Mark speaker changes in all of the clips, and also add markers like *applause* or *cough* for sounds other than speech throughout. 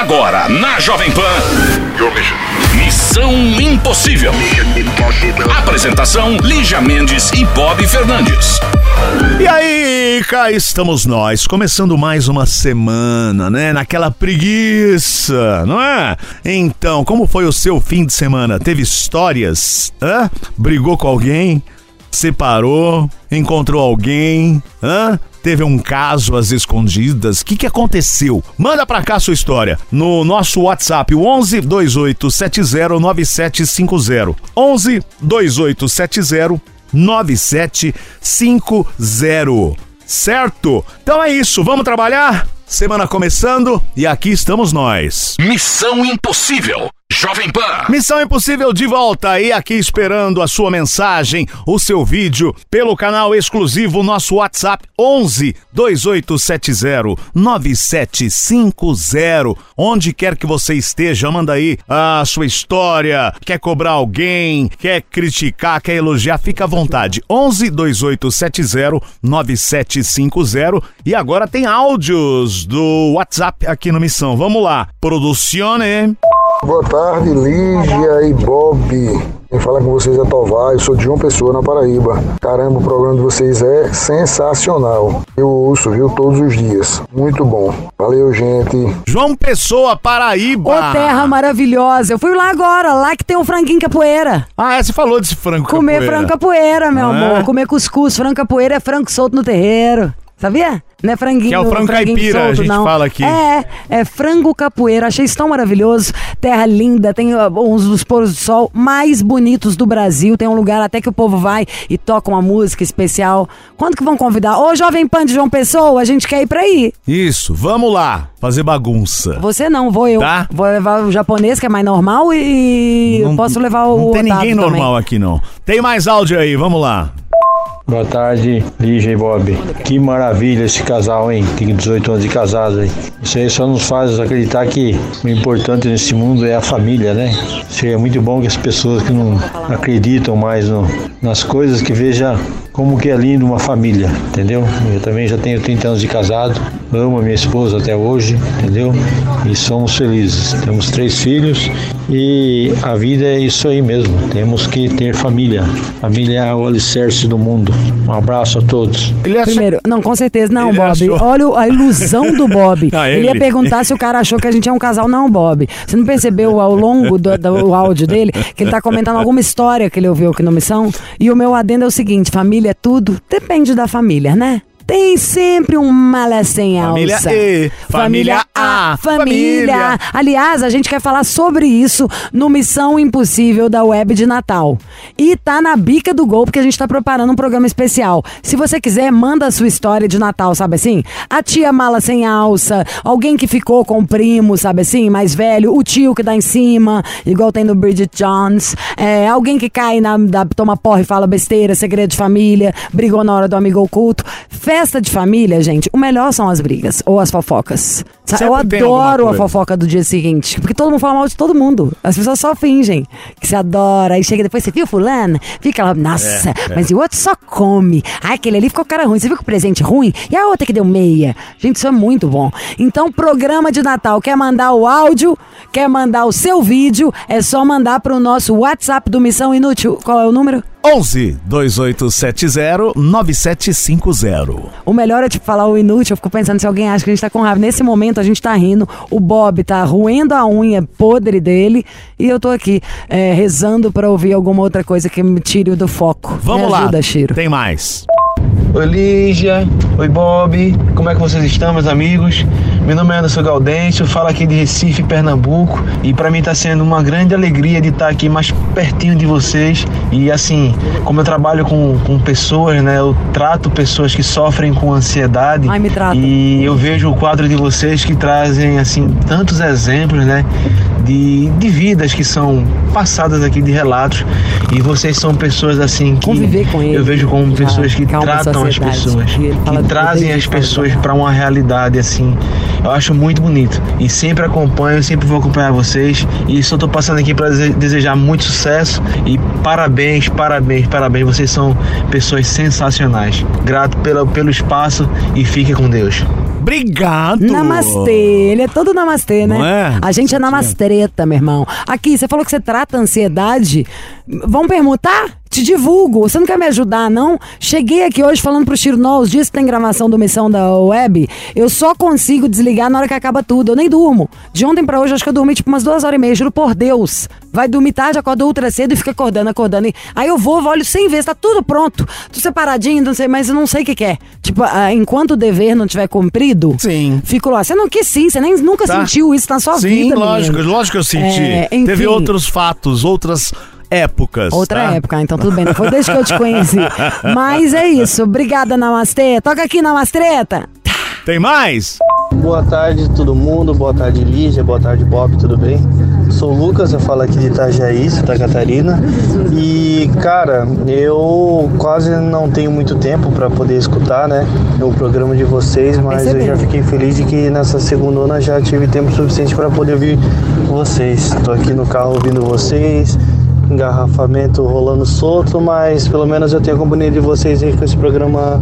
Speaker 1: Agora, na Jovem Pan. Missão Impossível. Apresentação: Lígia Mendes e Bob Fernandes.
Speaker 2: E aí, cá estamos nós, começando mais uma semana, né? Naquela preguiça, não é? Então, como foi o seu fim de semana? Teve histórias? Hã? Brigou com alguém? Separou? Encontrou alguém? Hã? Teve um caso às escondidas? O que, que aconteceu? Manda pra cá a sua história no nosso WhatsApp, o 11 2870 9750. 11 2870 9750. Certo? Então é isso, vamos trabalhar? Semana começando e aqui estamos nós.
Speaker 1: Missão Impossível. Jovem Pan.
Speaker 2: Missão Impossível de volta e aqui esperando a sua mensagem, o seu vídeo pelo canal exclusivo nosso WhatsApp 11 2870 9750. Onde quer que você esteja, manda aí a sua história. Quer cobrar alguém, quer criticar, quer elogiar, fica à vontade. 11 2870 9750 e agora tem áudios do WhatsApp aqui no Missão. Vamos lá. Producione.
Speaker 3: Boa tarde, Lígia e Bob. Quem fala com vocês é Tovar, eu sou de João Pessoa, na Paraíba. Caramba, o programa de vocês é sensacional. Eu ouço, viu, todos os dias. Muito bom. Valeu, gente.
Speaker 2: João Pessoa, Paraíba.
Speaker 4: Ô, terra maravilhosa. Eu fui lá agora, lá que tem um franguinho capoeira.
Speaker 2: Ah, é, você falou desse frango
Speaker 4: Comer
Speaker 2: capoeira.
Speaker 4: frango capoeira, meu
Speaker 2: é?
Speaker 4: amor. Comer cuscuz. Frango capoeira é frango solto no terreiro. Sabia? Não é franguinho.
Speaker 2: Que é o frango caipira, a
Speaker 4: solto,
Speaker 2: gente
Speaker 4: não.
Speaker 2: fala aqui.
Speaker 4: É, é frango capoeira. Achei isso tão maravilhoso. Terra linda, tem uns dos pôros do sol mais bonitos do Brasil. Tem um lugar até que o povo vai e toca uma música especial. Quando que vão convidar? Ô, Jovem Pan de João Pessoa, a gente quer ir pra aí.
Speaker 2: Isso, vamos lá, fazer bagunça.
Speaker 4: Você não, vou eu.
Speaker 2: Tá.
Speaker 4: Vou levar o japonês, que é mais normal, e
Speaker 2: Não-
Speaker 4: posso levar o
Speaker 2: Não tem ninguém
Speaker 4: também.
Speaker 2: normal aqui, não. Tem mais áudio aí, vamos lá.
Speaker 5: Boa tarde, Lígia e Bob. Que maravilha esse casal, hein? Tem 18 anos de casado, hein? Isso aí só nos faz acreditar que o importante nesse mundo é a família, né? Seria muito bom que as pessoas que não acreditam mais no- nas coisas que vejam como que é lindo uma família, entendeu? Eu também já tenho 30 anos de casado, amo a minha esposa até hoje, entendeu? E somos felizes. Temos três filhos e a vida é isso aí mesmo. Temos que ter família. Família é o alicerce do mundo. Um abraço a todos.
Speaker 2: Ele achou...
Speaker 4: Primeiro, não, com certeza, não,
Speaker 2: Ele
Speaker 4: Bob.
Speaker 2: achou-
Speaker 4: Olha a ilusão do Bob. *laughs*
Speaker 2: Ah,
Speaker 4: ele ia
Speaker 2: ele.
Speaker 4: perguntar se o cara achou que a gente é um casal. Não, Bob. Você não percebeu ao longo do, do áudio dele que ele tá comentando alguma história que ele ouviu aqui no Missão? E o meu adendo é o seguinte: família é tudo? Depende da família, né? Tem sempre um mala sem
Speaker 2: Família
Speaker 4: alça.
Speaker 2: E, família A,
Speaker 4: família.
Speaker 2: família.
Speaker 4: Aliás, a gente quer falar sobre isso no Missão Impossível da Web de Natal. E tá na bica do gol, porque a gente tá preparando um programa especial. Se você quiser, manda a sua história de Natal, sabe assim? A tia mala sem alça, alguém que ficou com o primo, sabe assim, mais velho, o tio que dá em cima, igual tem no Bridget Jones, é, alguém que cai na, da, toma porra e fala besteira, segredo de família, brigou na hora do amigo oculto. Festa de família, gente, o melhor são as brigas ou as fofocas. Eu adoro a fofoca do dia seguinte, porque todo mundo fala mal de todo mundo. As pessoas só fingem que se adora. Aí chega depois, você viu fulano? Fica lá, nossa,
Speaker 2: É,
Speaker 4: mas e o outro só come. Ai, aquele ali ficou cara ruim. Você viu que o presente ruim? E a outra que deu meia? Gente, isso é muito bom. Então, programa de Natal, quer mandar o áudio, quer mandar o seu vídeo, é só mandar pro nosso WhatsApp do Missão Inútil. Qual é o número?
Speaker 2: 11 2870 9750.
Speaker 4: O melhor é tipo falar o inútil. Eu fico pensando se alguém acha que a gente tá com raiva. Nesse momento a gente tá rindo. O Bob tá roendo a unha podre dele. E eu tô aqui é, rezando pra ouvir alguma outra coisa que me tire do foco.
Speaker 2: Vamos
Speaker 4: me
Speaker 2: lá.
Speaker 4: ajuda, Chiro.
Speaker 2: Tem mais.
Speaker 6: Oi Lígia, oi Bob, como é que vocês estão, meus amigos? Meu nome é Anderson Gaudêncio, falo aqui de Recife, Pernambuco, e para mim está sendo uma grande alegria de estar aqui mais pertinho de vocês. E assim, como eu trabalho com, com pessoas, né, eu trato pessoas que sofrem com ansiedade.
Speaker 4: Ai, me trata.
Speaker 6: E eu vejo o quadro de vocês que trazem assim tantos exemplos, né, de, de vidas que são passadas aqui de relatos. E vocês são pessoas assim que
Speaker 4: Conviver com ele.
Speaker 6: eu vejo como
Speaker 4: Já
Speaker 6: pessoas que
Speaker 4: calma
Speaker 6: as pessoas,
Speaker 4: E
Speaker 6: que trazem as pessoas para uma realidade assim. Eu acho muito bonito e sempre acompanho, sempre vou acompanhar vocês e só tô passando aqui para desejar muito sucesso e parabéns, parabéns, parabéns. Vocês são pessoas sensacionais. Grato pelo, pelo espaço e fique com Deus.
Speaker 2: obrigado.
Speaker 4: Namastê, ele é todo namastê, né?
Speaker 2: Não é?
Speaker 4: A gente é namastreta, meu irmão. Aqui, você falou que você trata a ansiedade. Vamos permutar? Te divulgo. Você não quer me ajudar, não? Cheguei aqui hoje falando pro Chiro os dias que tem gravação do Missão da Web, eu só consigo desligar na hora que acaba tudo. Eu nem durmo. De ontem pra hoje, acho que eu dormi tipo umas duas horas e meia, juro por Deus. Vai dormir tarde, acorda ultra cedo e fica acordando, acordando. E- Aí eu vou, olho sem ver, tá tudo pronto. Tô separadinho, não sei, mas eu não sei o que, que é. Tipo, ah, enquanto o dever não tiver cumprido,
Speaker 2: Sim.
Speaker 4: fico lá. Você não quis sim, você nem nunca
Speaker 2: Tá.
Speaker 4: sentiu isso na sua
Speaker 2: Sim,
Speaker 4: vida,
Speaker 2: lógico,
Speaker 4: menino.
Speaker 2: lógico que eu senti.
Speaker 4: É, enfim.
Speaker 2: Teve outros fatos, outras épocas.
Speaker 4: Outra
Speaker 2: tá?
Speaker 4: época, então tudo bem, não foi desde que eu te conheci. *laughs* Mas é isso, obrigada, Namastê. Toca aqui, Namastreta.
Speaker 2: Tem mais?
Speaker 7: Boa tarde todo mundo, boa tarde Lígia, boa tarde Bob, tudo bem? Sou o Lucas, eu falo aqui de Itajaí, Santa Catarina. E cara, eu quase não tenho muito tempo para poder escutar, né, o programa de vocês, mas eu já fiquei feliz de que nessa segunda já tive tempo suficiente para poder ouvir vocês. Tô aqui no carro ouvindo vocês, engarrafamento rolando solto, mas pelo menos eu tenho a companhia de vocês aí com esse programa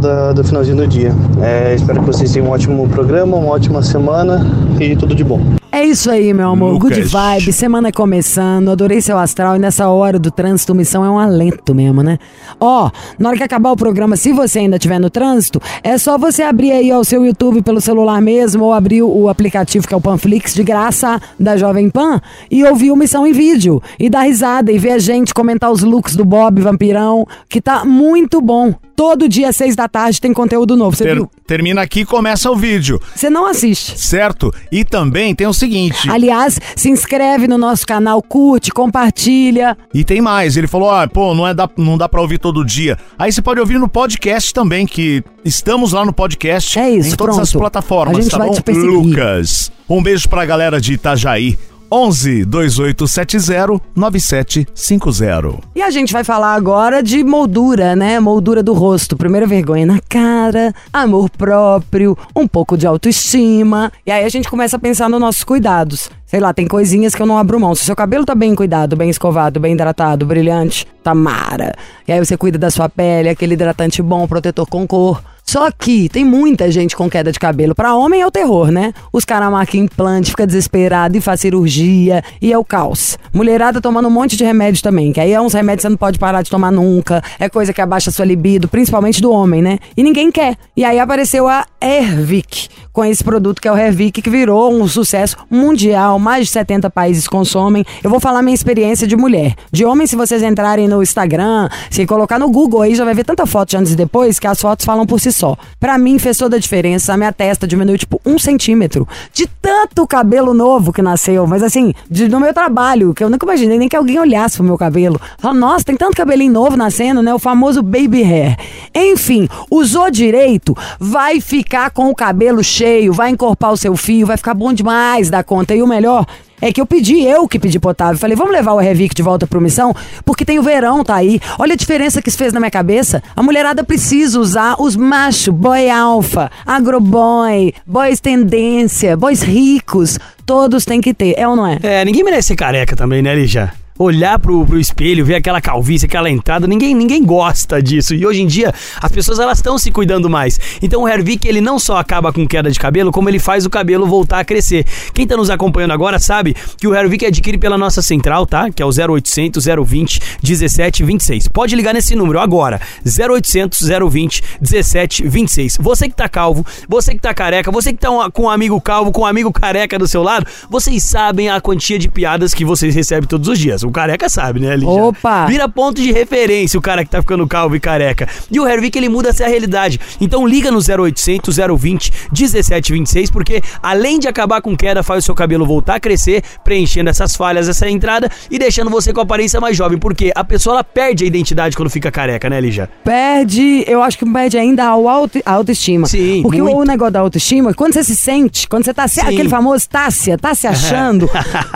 Speaker 7: da- do finalzinho do dia. É, espero que vocês tenham um ótimo programa, uma ótima semana e tudo de bom.
Speaker 4: É isso aí, meu amor.
Speaker 2: Lucas.
Speaker 4: Good vibe, semana começando. Adorei seu astral e nessa hora do trânsito, missão é um alento mesmo, né? Ó, na hora que acabar o programa, se você ainda estiver no trânsito, é só você abrir aí ó, o seu YouTube pelo celular mesmo ou abrir o aplicativo que é o Panflix de graça da Jovem Pan e ouvir o Missão em vídeo e dar risada e ver a gente comentar os looks do Bob Vampirão, que tá muito bom. Todo dia às seis da tarde tem conteúdo novo, você
Speaker 2: Ter-
Speaker 4: viu?
Speaker 2: termina aqui e começa o vídeo,
Speaker 4: Você não assiste.
Speaker 2: certo? E também tem o seguinte.
Speaker 4: Aliás, se inscreve no nosso canal, curte, compartilha.
Speaker 2: E tem mais, ele falou, ah, pô, não, é dá, não dá pra ouvir todo dia. Aí você pode ouvir no podcast também, que estamos lá no podcast.
Speaker 4: É isso,
Speaker 2: Em todas
Speaker 4: pronto.
Speaker 2: as plataformas,
Speaker 4: A gente
Speaker 2: tá
Speaker 4: vai
Speaker 2: bom?
Speaker 4: te perseguir.
Speaker 2: Lucas, um beijo pra galera de Itajaí. 11 2870 9750.
Speaker 4: E a gente vai falar agora de moldura, né? Moldura do rosto. Primeira vergonha na cara, amor próprio, um pouco de autoestima. E aí a gente começa a pensar nos nossos cuidados. Sei lá, tem coisinhas que eu não abro mão. Se o seu cabelo tá bem cuidado, bem escovado, bem hidratado, brilhante, tá mara. E aí você cuida da sua pele, aquele hidratante bom, protetor com cor. Só que tem muita gente com queda de cabelo. Pra homem é o terror, né? Os caras marcam implante, fica desesperado e faz cirurgia e é o caos. Mulherada tomando um monte de remédio também, que aí é uns remédios que você não pode parar de tomar nunca. É coisa que abaixa a sua libido, principalmente do homem, né? E ninguém quer. E aí apareceu a Hervik com esse produto que é o Hervik, que virou um sucesso mundial. Mais de 70 países consomem. Eu vou falar minha experiência de mulher. De homem, se vocês entrarem no Instagram, se colocar no Google aí, já vai ver tanta foto de antes e depois que as fotos falam por si só. Pra mim, fez toda a diferença. A minha testa diminuiu, tipo, um centímetro. De tanto cabelo novo que nasceu. Mas assim, de, no meu trabalho, que eu nunca imaginei nem que alguém olhasse pro meu cabelo. Fala, nossa, tem tanto cabelinho novo nascendo, né? O famoso baby hair. Enfim, usou direito, vai ficar com o cabelo cheio, vai encorpar o seu fio, vai ficar bom demais da conta. E o melhor é que eu pedi, eu que pedi pro Otávio. Falei, vamos levar o Revic de volta pro Missão? Porque tem o verão, tá aí. Olha a diferença que isso fez na minha cabeça. A mulherada precisa usar os machos, boy alfa, agroboy, boys tendência, boys ricos. Todos têm que ter, é ou não é?
Speaker 8: É, ninguém merece ser careca também, né, Lígia? Olhar pro, pro espelho, ver aquela calvície, aquela entrada, ninguém, ninguém gosta disso. E hoje em dia, as pessoas elas estão se cuidando mais. Então o Hervik, ele não só acaba com queda de cabelo, como ele faz o cabelo voltar a crescer. Quem tá nos acompanhando agora sabe que o Hervik adquire pela nossa central, tá? Que é o 0800 020 1726. Pode ligar nesse número agora. 0800 020 1726. Você que tá calvo, você que tá careca, você que tá um- com um amigo calvo, com um amigo careca do seu lado, vocês sabem a quantia de piadas que vocês recebem todos os dias. O careca sabe, né, Lígia?
Speaker 4: Opa!
Speaker 8: Vira ponto de referência o cara que tá ficando calvo e careca. E o Hervik, ele muda essa realidade. Então liga no 0800 020 1726, porque além de acabar com queda, faz o seu cabelo voltar a crescer, preenchendo essas falhas, essa entrada e deixando você com a aparência mais jovem. Porque a pessoa ela perde a identidade quando fica careca, né, Lígia?
Speaker 4: Perde, eu acho que perde ainda a auto- a autoestima.
Speaker 8: Sim,
Speaker 4: Porque
Speaker 8: muito.
Speaker 4: o negócio da autoestima, quando você se sente, quando você tá se, aquele famoso Tássia, tá se *laughs* achando,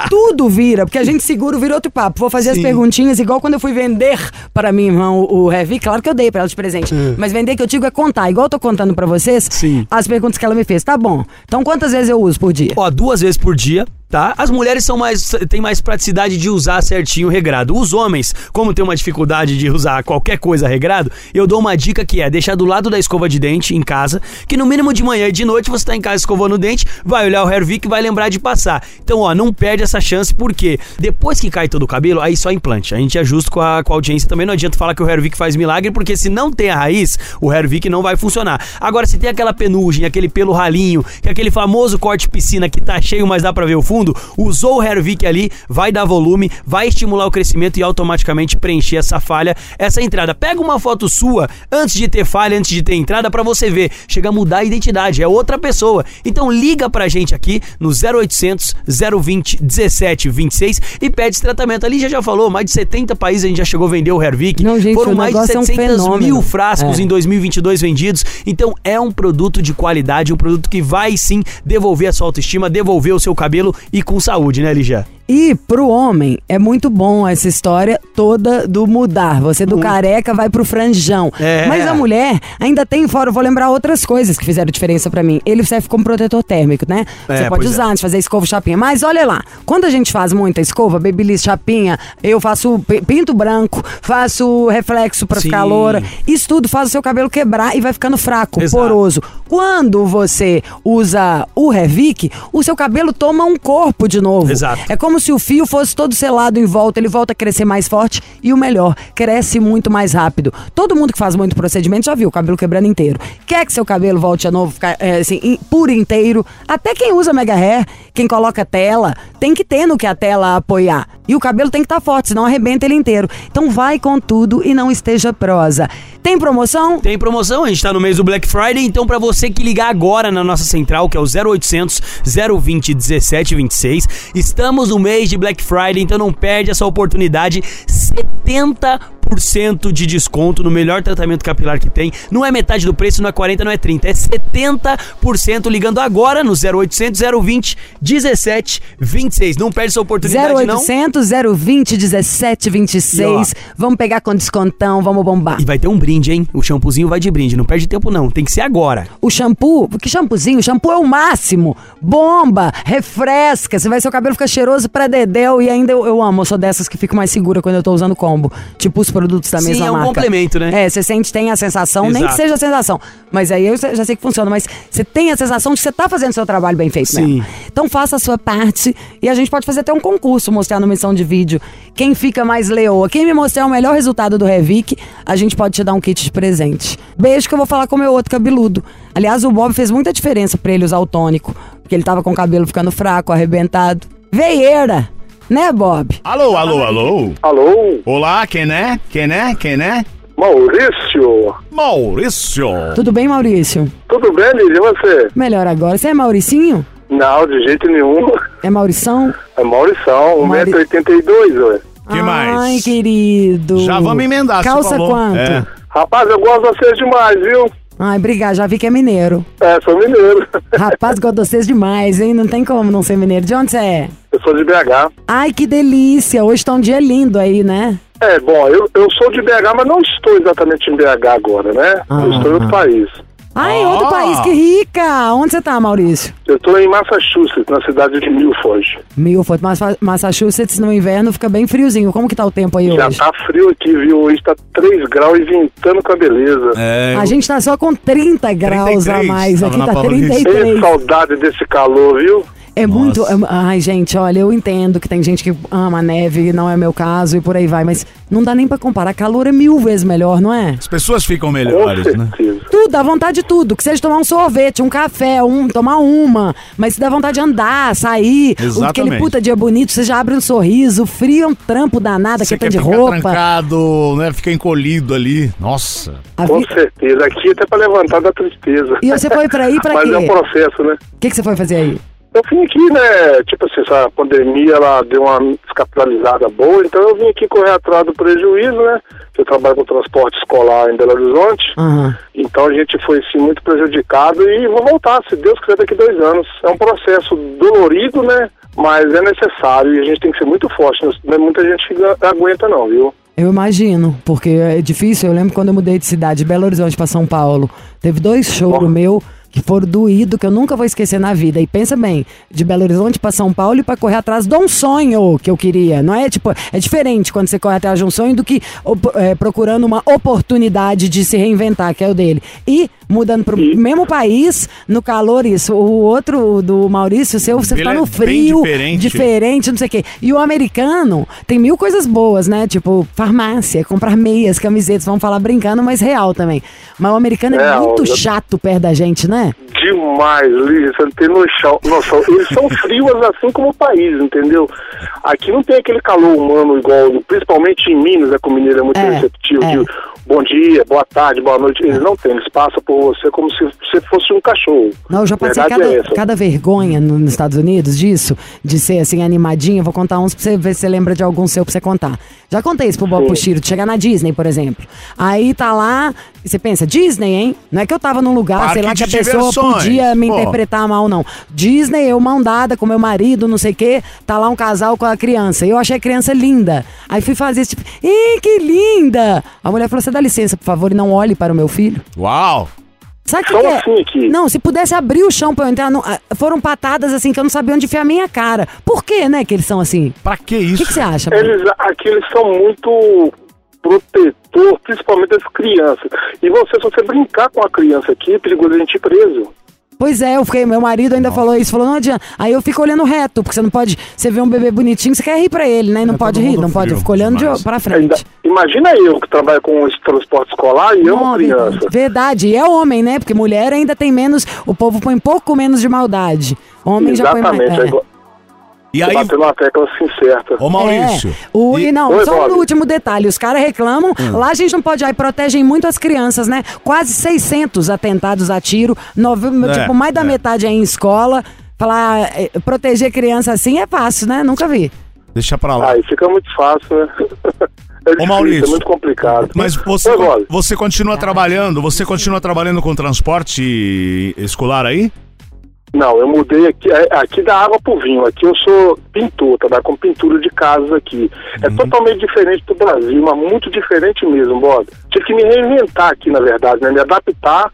Speaker 4: tudo vira, porque a gente segura, vira outro papo. Vou fazer as
Speaker 8: Sim.
Speaker 4: perguntinhas, igual quando eu fui vender para minha irmã o, o Heavy, claro que eu dei pra ela de presente. Mas vender que eu digo é contar, igual eu tô contando pra vocês,
Speaker 8: Sim.
Speaker 4: as perguntas que ela me fez. Tá bom. Então quantas vezes eu uso por dia?
Speaker 8: Ó, duas vezes por dia, tá? As mulheres são mais têm mais praticidade de usar certinho regrado. Os homens, como tem uma dificuldade de usar qualquer coisa regrado, eu dou uma dica que é deixar do lado da escova de dente em casa, que no mínimo de manhã e de noite você tá em casa escovando o dente, vai olhar o Hervik e vai lembrar de passar. Então, ó, não perde essa chance porque depois que cai todo o cabelo, aí só implante. A gente é justo com a, com a audiência também, não adianta falar que o Hervik faz milagre, porque se não tem a raiz, o Hervik não vai funcionar. Agora, se tem aquela penugem, aquele pelo ralinho, que é aquele famoso corte piscina que tá cheio, mas dá pra ver o fundo, usou o Hervik ali, vai dar volume, vai estimular o crescimento e automaticamente preencher essa falha, essa entrada. Pega uma foto sua antes de ter falha, antes de ter entrada, pra você ver. Chega a mudar a identidade, é outra pessoa. Então liga pra gente aqui no 0800 020 1726 e pede esse tratamento. Ali já já falou, mais de 70 países a gente já chegou a vender o Hervik.
Speaker 4: Não, gente,
Speaker 8: Foram mais de
Speaker 4: negócio é um
Speaker 8: 700 mil frascos
Speaker 4: É.
Speaker 8: em 2022 vendidos. Então é um produto de qualidade, um produto que vai sim devolver a sua autoestima, devolver o seu cabelo e com saúde, né, Lígia?
Speaker 4: E pro homem é muito bom essa história toda do mudar. Você do careca vai pro franjão.
Speaker 8: É.
Speaker 4: Mas a mulher ainda tem fora, eu vou lembrar outras coisas que fizeram diferença pra mim. Ele serve como protetor térmico, né?
Speaker 8: É,
Speaker 4: Você pode
Speaker 8: é.
Speaker 4: usar antes de fazer escova chapinha. Mas olha lá, quando a gente faz muita escova, babyliss chapinha, eu faço pi- pinto branco, faço reflexo pra
Speaker 8: Sim.
Speaker 4: ficar loura. Isso tudo faz o seu cabelo quebrar e vai ficando fraco,
Speaker 8: Exato.
Speaker 4: poroso. Quando você usa o Revic, o seu cabelo toma um corpo de novo.
Speaker 8: Exato.
Speaker 4: É como se o fio fosse todo selado em volta, ele volta a crescer mais forte e o melhor, cresce muito mais rápido. Todo mundo que faz muito procedimento já viu o cabelo quebrando inteiro. Quer que seu cabelo volte a novo, é, assim, por inteiro? Até quem usa mega hair, quem coloca tela, tem que ter no que a tela apoiar. E o cabelo tem que estar forte, senão arrebenta ele inteiro. Então vai com tudo e não esteja prosa. Tem promoção?
Speaker 8: Tem promoção, a gente tá no mês do Black Friday, então pra você que ligar agora na nossa central, que é o 0800 020 1726, estamos no mês de Black Friday, então não perde essa oportunidade. 70% de desconto no melhor tratamento capilar que tem. Não é metade do preço, não é 40, não é 30, é 70% ligando agora no 0800 020 1726. Não perde essa oportunidade não.
Speaker 4: 0800 020 1726. Vamos pegar com descontão, vamos bombar.
Speaker 8: E vai ter um brinde, hein? O shampoozinho vai de brinde, não perde tempo não, tem que ser agora.
Speaker 4: O shampoo, que shampoozinho? O shampoo é o máximo. Bomba, refresca. Você vai, seu cabelo fica cheiroso pra dedéu. E ainda eu, eu amo, eu sou dessas que fico mais segura quando eu tô usando combo. Tipo os produtos da
Speaker 8: Sim,
Speaker 4: mesma
Speaker 8: é um
Speaker 4: marca.
Speaker 8: complemento, né?
Speaker 4: É, você sente, tem a sensação, nem que
Speaker 8: Exato.
Speaker 4: seja a sensação. Mas aí eu já sei que funciona. Mas você tem a sensação de que você tá fazendo seu trabalho bem feito
Speaker 8: Sim.
Speaker 4: mesmo. Então faça a sua parte e a gente pode fazer até um concurso, mostrar numa missão de vídeo quem fica mais leoa. Quem me mostrar o melhor resultado do Revic, a gente pode te dar um kit de presente. Beijo que eu vou falar com o meu outro cabeludo. Aliás, o Bob fez muita diferença pra ele usar o tônico, porque ele tava com o cabelo ficando fraco, arrebentado. Veieira, né, Bob?
Speaker 2: Alô, alô, alô.
Speaker 3: Alô,
Speaker 2: Olá, quem é? Quem é? Quem é?
Speaker 3: Maurício.
Speaker 2: Maurício.
Speaker 4: Tudo bem, Maurício?
Speaker 3: Tudo bem, Lídia? E você?
Speaker 4: Melhor agora. Você é Mauricinho?
Speaker 3: Não, de jeito nenhum.
Speaker 4: É Maurição?
Speaker 3: É Maurição,
Speaker 4: Mauri-
Speaker 3: 1,82m, ué.
Speaker 2: Que
Speaker 4: Ai,
Speaker 2: mais?
Speaker 4: querido.
Speaker 2: Já vamos emendar,
Speaker 4: Calça quanto?
Speaker 2: É.
Speaker 3: Rapaz, eu gosto de vocês demais, viu?
Speaker 4: Ai, obrigado. Já vi que é mineiro.
Speaker 3: É, sou mineiro. *laughs*
Speaker 4: Rapaz, gosto de vocês demais, hein? Não tem como não ser mineiro. De onde você é?
Speaker 3: Eu sou de BH.
Speaker 4: Ai, que delícia. Hoje tá um dia lindo aí, né?
Speaker 3: É, bom, eu, eu sou de BH, mas não estou exatamente em BH agora, né?
Speaker 4: Ah,
Speaker 3: eu estou em outro
Speaker 4: ah.
Speaker 3: país.
Speaker 4: Ai,
Speaker 2: Ó.
Speaker 4: outro país, que rica. Onde você tá, Maurício?
Speaker 3: Eu estou em Massachusetts, na cidade de Milford.
Speaker 4: Milford, Massa- Massachusetts, no inverno fica bem friozinho. Como que tá o tempo aí
Speaker 3: Já
Speaker 4: hoje?
Speaker 3: tá frio aqui, viu? Hoje tá 3 graus e ventando com a beleza.
Speaker 2: É,
Speaker 4: A gente tá só com 30 graus a
Speaker 2: 33,
Speaker 4: mais. Aqui
Speaker 2: tava na
Speaker 4: tá
Speaker 2: Paulista.
Speaker 4: 33.
Speaker 3: Ei, saudade desse calor, viu?
Speaker 4: É muito.
Speaker 2: Nossa.
Speaker 4: é- ai, gente, olha, eu entendo que tem gente que ama a neve, não é meu caso e por aí vai, mas não dá nem pra comparar. Calor é mil vezes melhor, não é?
Speaker 2: As pessoas ficam melhores, né?
Speaker 3: certeza.
Speaker 4: Tudo, dá vontade de tudo. Que seja tomar um sorvete, um café, um, tomar uma. Mas se dá vontade de andar, sair.
Speaker 2: Exatamente.
Speaker 4: Aquele puta dia bonito, você já abre um sorriso. Frio é um trampo danado,
Speaker 2: Você quer
Speaker 4: tanto de roupa.
Speaker 2: trancado, né? Fica encolhido ali. Nossa.
Speaker 4: A
Speaker 3: Com
Speaker 4: vi-
Speaker 3: certeza. Aqui até pra levantar da tristeza.
Speaker 4: E você foi pra aí pra
Speaker 3: Mas
Speaker 4: quê?
Speaker 3: é um processo, né?
Speaker 4: O que, que você foi fazer aí?
Speaker 3: Eu vim aqui, né? Tipo assim, essa pandemia ela deu uma descapitalizada boa, então eu vim aqui correr atrás do prejuízo, né? Eu trabalho com transporte escolar em Belo Horizonte,
Speaker 4: Aham.
Speaker 3: então a gente foi assim, muito prejudicado e vou voltar, se Deus quiser, daqui dois anos. É um processo dolorido, né? Mas é necessário e a gente tem que ser muito forte. Não é muita gente que aguenta, não, viu?
Speaker 4: Eu imagino, porque é difícil. Eu lembro quando eu mudei de cidade, de Belo Horizonte pra São Paulo. Teve dois
Speaker 3: Ó.
Speaker 4: meu que foram doído, que eu nunca vou esquecer na vida. E pensa bem, de Belo Horizonte pra São Paulo e pra correr atrás de um sonho que eu queria. Não é tipo, é diferente quando você corre atrás de um sonho do que é, procurando uma oportunidade de se reinventar, que é o dele. E mudando pro mesmo país, no calor, isso. O outro do Maurício, o seu, você
Speaker 2: Ele
Speaker 4: tá
Speaker 2: é
Speaker 4: no
Speaker 2: bem
Speaker 4: frio,
Speaker 2: diferente.
Speaker 4: diferente, não sei o quê. E o americano tem mil coisas boas, né? Tipo, farmácia, comprar meias, camisetas, vamos falar brincando, mas real também. Mas o americano é,
Speaker 9: É,
Speaker 4: muito
Speaker 9: eu-
Speaker 4: chato perto da gente, né?
Speaker 9: Demais, Lígia, você não tem noção, noção. Eles são frios assim como o país, entendeu? Aqui não tem aquele calor humano igual, principalmente em Minas, que o mineiro é muito
Speaker 4: É,
Speaker 9: receptivo,
Speaker 4: é.
Speaker 9: Bom dia, boa tarde, boa noite. Eles não têm, eles passam por você como se você fosse um cachorro.
Speaker 4: Não, eu já passei
Speaker 9: Verdade é
Speaker 4: cada, cada vergonha no- nos Estados Unidos disso, de ser assim, animadinha. Vou contar uns pra você ver se você lembra de algum seu pra você contar. Já contei isso pro Bob. Puxiro, de chegar na Disney, por exemplo. Aí tá lá, e você pensa, Disney, hein? Não é que eu tava num lugar,
Speaker 2: Parque
Speaker 4: sei lá, que a pessoa
Speaker 2: diversões,
Speaker 4: podia me
Speaker 2: pô.
Speaker 4: interpretar mal, não. Disney, eu mão dada com meu marido, não sei o quê, tá lá um casal com a criança. Eu achei a criança linda. Aí fui fazer esse tipo, ih, que linda! A mulher falou, você dá licença, por favor, e não olhe para o meu filho.
Speaker 2: Uau!
Speaker 4: Sabe o que, que é?
Speaker 9: assim aqui.
Speaker 4: Não, se pudesse abrir o chão pra eu entrar, não- ah, foram patadas assim que eu não sabia onde enfiar a minha cara. Por que, né, que eles são assim?
Speaker 2: Pra que
Speaker 4: O
Speaker 2: isso?
Speaker 4: que, que você acha? mano?
Speaker 9: Eles, aqui eles são muito protetor, principalmente das crianças. E você, se você brincar com a criança aqui, é perigoso a gente ir preso.
Speaker 4: Pois é, eu fiquei, meu marido ainda falou isso, falou, não adianta. Aí eu fico olhando reto, porque você não pode, você vê um bebê bonitinho, você quer rir pra ele, né? E não
Speaker 2: É,
Speaker 4: pode rir, não pode, eu
Speaker 2: frio
Speaker 4: fico olhando de, pra
Speaker 9: Ainda-
Speaker 4: frente.
Speaker 9: imagina eu que trabalho com esse transporte escolar e
Speaker 4: Não,
Speaker 9: criança.
Speaker 4: verdade, e é homem, né? Porque mulher ainda tem menos, o povo põe pouco menos de maldade. Homem já põe mais.
Speaker 9: Exatamente.
Speaker 4: é.
Speaker 2: E aí,
Speaker 9: batendo uma tecla assim certa.
Speaker 2: ô Maurício.
Speaker 4: É. O, e, não,
Speaker 9: Oi,
Speaker 4: só
Speaker 9: Bob.
Speaker 4: um último detalhe. Os caras reclamam,
Speaker 2: Hum.
Speaker 4: lá a gente não pode, aí protegem muito as crianças, né? Quase 600 atentados a tiro, nove,
Speaker 2: É,
Speaker 4: tipo, mais da
Speaker 2: é.
Speaker 4: metade é em escola. Falar, eh, proteger criança assim é fácil, né? Nunca vi.
Speaker 2: Deixa pra lá.
Speaker 9: Aí fica muito fácil, né? *laughs* É difícil,
Speaker 2: Maurício.
Speaker 9: é muito complicado.
Speaker 2: Mas você,
Speaker 9: Oi,
Speaker 2: você continua trabalhando, você continua trabalhando com transporte escolar aí?
Speaker 9: Não, eu mudei aqui, é- aqui da água pro vinho. Aqui eu sou pintor, trabalho com pintura de casas aqui. É
Speaker 2: Uhum.
Speaker 9: totalmente diferente do Brasil, mas muito diferente mesmo, Bob. Tive que me reinventar aqui, na verdade, né? Me adaptar,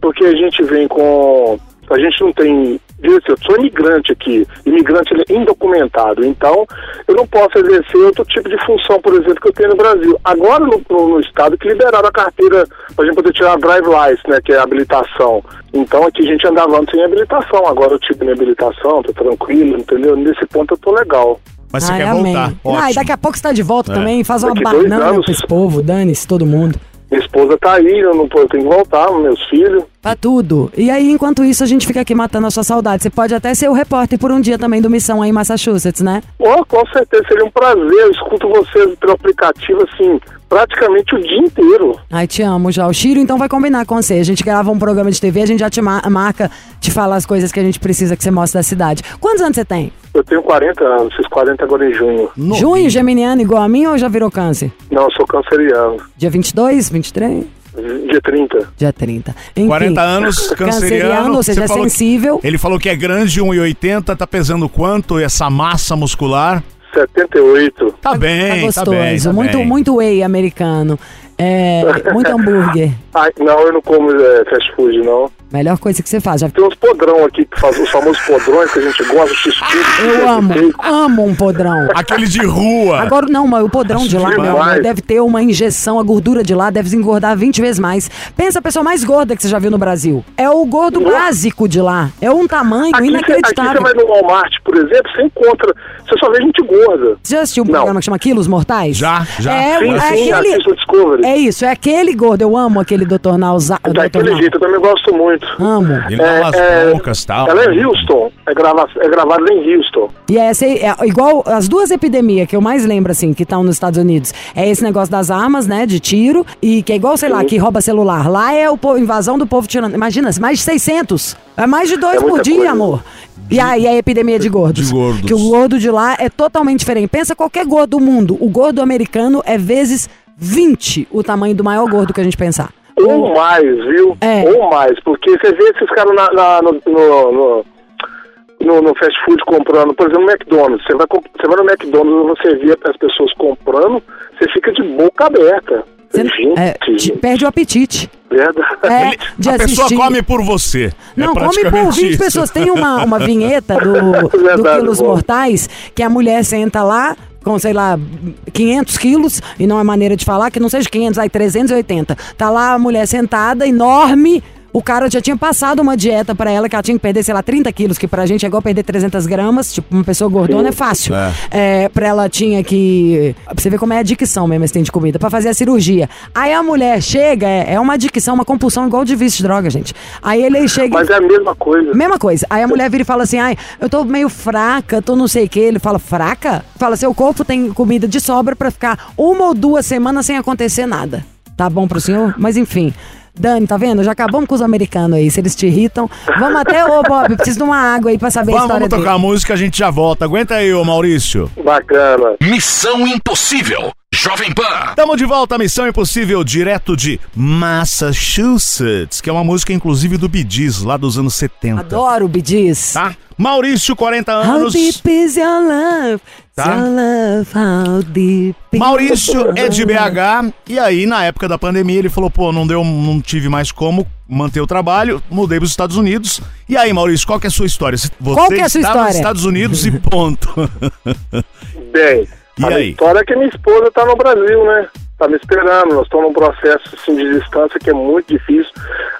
Speaker 9: porque a gente vem com. A gente não tem. Assim, Eu sou imigrante aqui, imigrante é indocumentado, então eu não posso exercer outro tipo de função, por exemplo, que eu tenho no Brasil. Agora no, no- no estado que liberaram a carteira pra gente poder tirar a drive license, né, que é a habilitação. Então aqui a gente andava antes sem habilitação, agora eu tive minha habilitação, tô tranquilo, entendeu? Nesse ponto eu tô legal.
Speaker 2: Mas você
Speaker 4: Ai,
Speaker 2: quer
Speaker 4: amém.
Speaker 2: voltar?
Speaker 4: Ah, e
Speaker 2: Ótimo.
Speaker 4: daqui a pouco você tá de volta
Speaker 2: É.
Speaker 4: também, faz uma banana
Speaker 9: anos.
Speaker 4: pra esse povo, dane-se todo mundo.
Speaker 9: Minha esposa tá aí, eu não tô, eu tenho que voltar, meus filhos.
Speaker 4: Pra tudo. E aí, enquanto isso, a gente fica aqui matando a sua saudade. Você pode até ser o repórter por um dia também do Missão aí em Massachusetts, né?
Speaker 9: Oh, com certeza, seria um prazer. Eu escuto vocês pelo aplicativo, assim, praticamente o dia inteiro.
Speaker 4: Ai, te amo já. O Chiro, então, vai combinar com você. A gente grava um programa de TV, a gente já te ma- marca te falar as coisas que a gente precisa que você mostre da cidade. Quantos anos você tem?
Speaker 9: Eu tenho 40 anos, fiz 40 agora em junho.
Speaker 4: Junho, geminiano igual a mim ou já virou câncer?
Speaker 9: Não, eu sou canceriano.
Speaker 4: Dia 22, 23?
Speaker 9: Dia 30.
Speaker 4: Dia 30. Enfim,
Speaker 2: 40 anos, *laughs* canceriano.
Speaker 4: ou seja,
Speaker 2: Você
Speaker 4: é
Speaker 2: falou que-
Speaker 4: sensível.
Speaker 2: Ele falou que é grande, 1,80, tá pesando quanto essa massa muscular?
Speaker 9: 78.
Speaker 2: Tá bem,
Speaker 4: Tá
Speaker 2: tá,
Speaker 4: gostoso.
Speaker 2: bem. tá
Speaker 4: muito,
Speaker 2: bem.
Speaker 4: muito whey americano. É, muito *laughs* hambúrguer.
Speaker 9: Ai, não, eu não como é, fast food, não.
Speaker 4: Melhor coisa que você faz. Já-
Speaker 9: Tem uns podrão aqui, que faz os famosos podrões que a gente gosta, x
Speaker 4: Eu amo, amo um podrão.
Speaker 2: Aquele de rua.
Speaker 4: Agora, não, mas o podrão de lá, amor, deve ter uma injeção, a gordura de lá deve engordar 20 vezes mais. Pensa a pessoa mais gorda que você já viu no Brasil. É o gordo
Speaker 9: Nossa.
Speaker 4: básico de lá. É um tamanho
Speaker 9: Aqui você, aqui você
Speaker 4: inacreditável.
Speaker 9: vai no Walmart, por exemplo, você encontra, você só vê gente gorda.
Speaker 4: Você já assistiu um
Speaker 9: Não.
Speaker 4: programa que chama Quilos Mortais?
Speaker 2: Já, já.
Speaker 4: É,
Speaker 9: Sim,
Speaker 4: é
Speaker 9: sim,
Speaker 4: aquele. É isso, é aquele gordo. Eu amo aquele Dr. Nauza. Dr.
Speaker 9: Daquele
Speaker 4: Nau.
Speaker 9: jeito, eu também gosto muito.
Speaker 4: Amo.
Speaker 2: Ele dá umas broncas e tal.
Speaker 9: Ela é em Houston, é, grava, é gravada em Houston.
Speaker 4: E é, essa é igual as duas epidemias que eu mais lembro, assim, que estão nos Estados Unidos. É esse negócio das armas, né, de tiro, e que é igual, sei lá, que rouba celular. Lá é o invasão do povo tirando. Imagina, mais de 600. É mais de dois
Speaker 9: É
Speaker 4: por dia,
Speaker 9: coisa.
Speaker 4: amor. E aí a epidemia de gordos.
Speaker 2: De gordos.
Speaker 4: Que o gordo de lá é totalmente diferente. Pensa qualquer gordo do mundo. O gordo americano é vezes 20 o tamanho do maior gordo que a gente pensar.
Speaker 9: Ou mais, viu?
Speaker 4: É.
Speaker 9: Ou mais, porque você vê esses caras na, na- no, no, no, no- no fast food comprando, por exemplo, no McDonald's. Você vai, você vai no McDonald's e você vê as pessoas comprando, você fica de boca aberta.
Speaker 4: Você-
Speaker 9: Gente.
Speaker 4: é, perde o apetite.
Speaker 9: Verdade.
Speaker 4: É, de
Speaker 2: a pessoa
Speaker 4: assistir.
Speaker 2: come por você.
Speaker 4: Não,
Speaker 2: é
Speaker 4: come por
Speaker 2: praticamente
Speaker 4: 20
Speaker 2: isso.
Speaker 4: pessoas. Tem uma, uma vinheta do, *laughs* do
Speaker 9: Verdade,
Speaker 4: Quilos
Speaker 9: bom.
Speaker 4: Mortais que a mulher senta lá com, sei lá, 500 quilos, e não é maneira de falar, que não seja 500, aí 380. Tá lá a mulher sentada, enorme, o cara já tinha passado uma dieta pra ela, que ela tinha que perder, sei lá, 30 quilos, que pra gente é igual perder 300 gramas, tipo, uma pessoa gordona é fácil. É. pra ela tinha que... Pra você ver como é a dicção mesmo, esse tem de comida, pra fazer a cirurgia. Aí a mulher chega, é, é uma dicção, uma compulsão igual de vício de droga, gente. Aí ele chega...
Speaker 9: Mas é a mesma coisa.
Speaker 4: Mesma coisa. Aí a mulher vira e fala assim: ai, eu tô meio fraca, tô não sei o que. Ele fala, fraca? Fala, seu corpo tem comida de sobra pra ficar uma ou duas semanas sem acontecer nada. Tá bom pro senhor? Mas enfim. Dani, tá vendo? Já acabamos com os americanos aí. Se eles te irritam. Vamos até, ô Bob, preciso de uma água aí pra saber a
Speaker 2: Vamos,
Speaker 4: história
Speaker 2: vamos tocar a música, a gente já volta. Aguenta aí, ô Maurício.
Speaker 9: Bacana.
Speaker 1: Missão Impossível. Jovem Pan.
Speaker 2: Estamos de volta à Missão Impossível, direto de Massachusetts, que é uma música, inclusive, do Gees, lá dos anos 70.
Speaker 4: Adoro o Bidiz.
Speaker 2: Tá? Maurício, 40
Speaker 4: How
Speaker 2: anos.
Speaker 4: deep is your love?
Speaker 2: Tá.
Speaker 4: Your love, how deep is
Speaker 2: Maurício é de BH e aí na época da pandemia ele falou, pô, não deu, não tive mais como manter o trabalho, mudei para os Estados Unidos. E aí, Maurício, qual que é a sua história? Você
Speaker 4: Qual que é a sua
Speaker 2: está nos
Speaker 4: história?
Speaker 2: Estados Unidos e *laughs* ponto.
Speaker 9: Bem,
Speaker 2: E
Speaker 9: a
Speaker 2: aí?
Speaker 9: história é que minha esposa tá no Brasil, né? Tá me esperando. Nós estamos num processo assim, de distância que é muito difícil.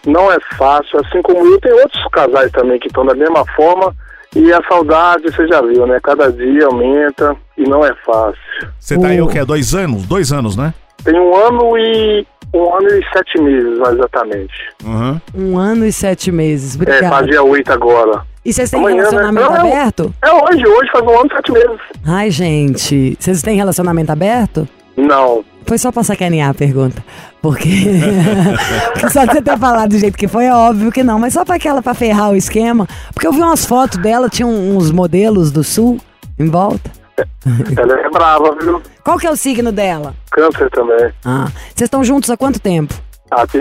Speaker 9: Não é fácil. Assim como eu, tem outros casais também que estão da mesma forma. E a saudade, você já viu, né? Cada dia aumenta e não é fácil.
Speaker 2: Você tá aí o quê? Dois anos? Dois anos, né?
Speaker 9: Tem um ano e um ano e sete meses, mais exatamente.
Speaker 2: Uhum.
Speaker 4: Um ano e sete meses.
Speaker 9: É,
Speaker 4: Obrigada.
Speaker 9: fazia oito agora.
Speaker 4: E vocês têm
Speaker 9: Amanhã, né?
Speaker 4: relacionamento
Speaker 9: Não, é
Speaker 4: aberto?
Speaker 9: É hoje, hoje faz um ano e sete meses.
Speaker 4: Ai, gente, vocês têm relacionamento aberto?
Speaker 9: Não.
Speaker 4: Foi só pra sacanear a pergunta. *laughs* Porque. só de você ter falado do jeito que foi, é óbvio que não. Mas só pra aquela, pra ferrar o esquema. Porque eu vi umas fotos dela, tinha uns modelos do sul em volta.
Speaker 9: Ela é brava, viu?
Speaker 4: Qual que é o signo dela?
Speaker 9: Câncer também.
Speaker 4: Ah, vocês estão juntos há quanto tempo?
Speaker 9: Ah, tem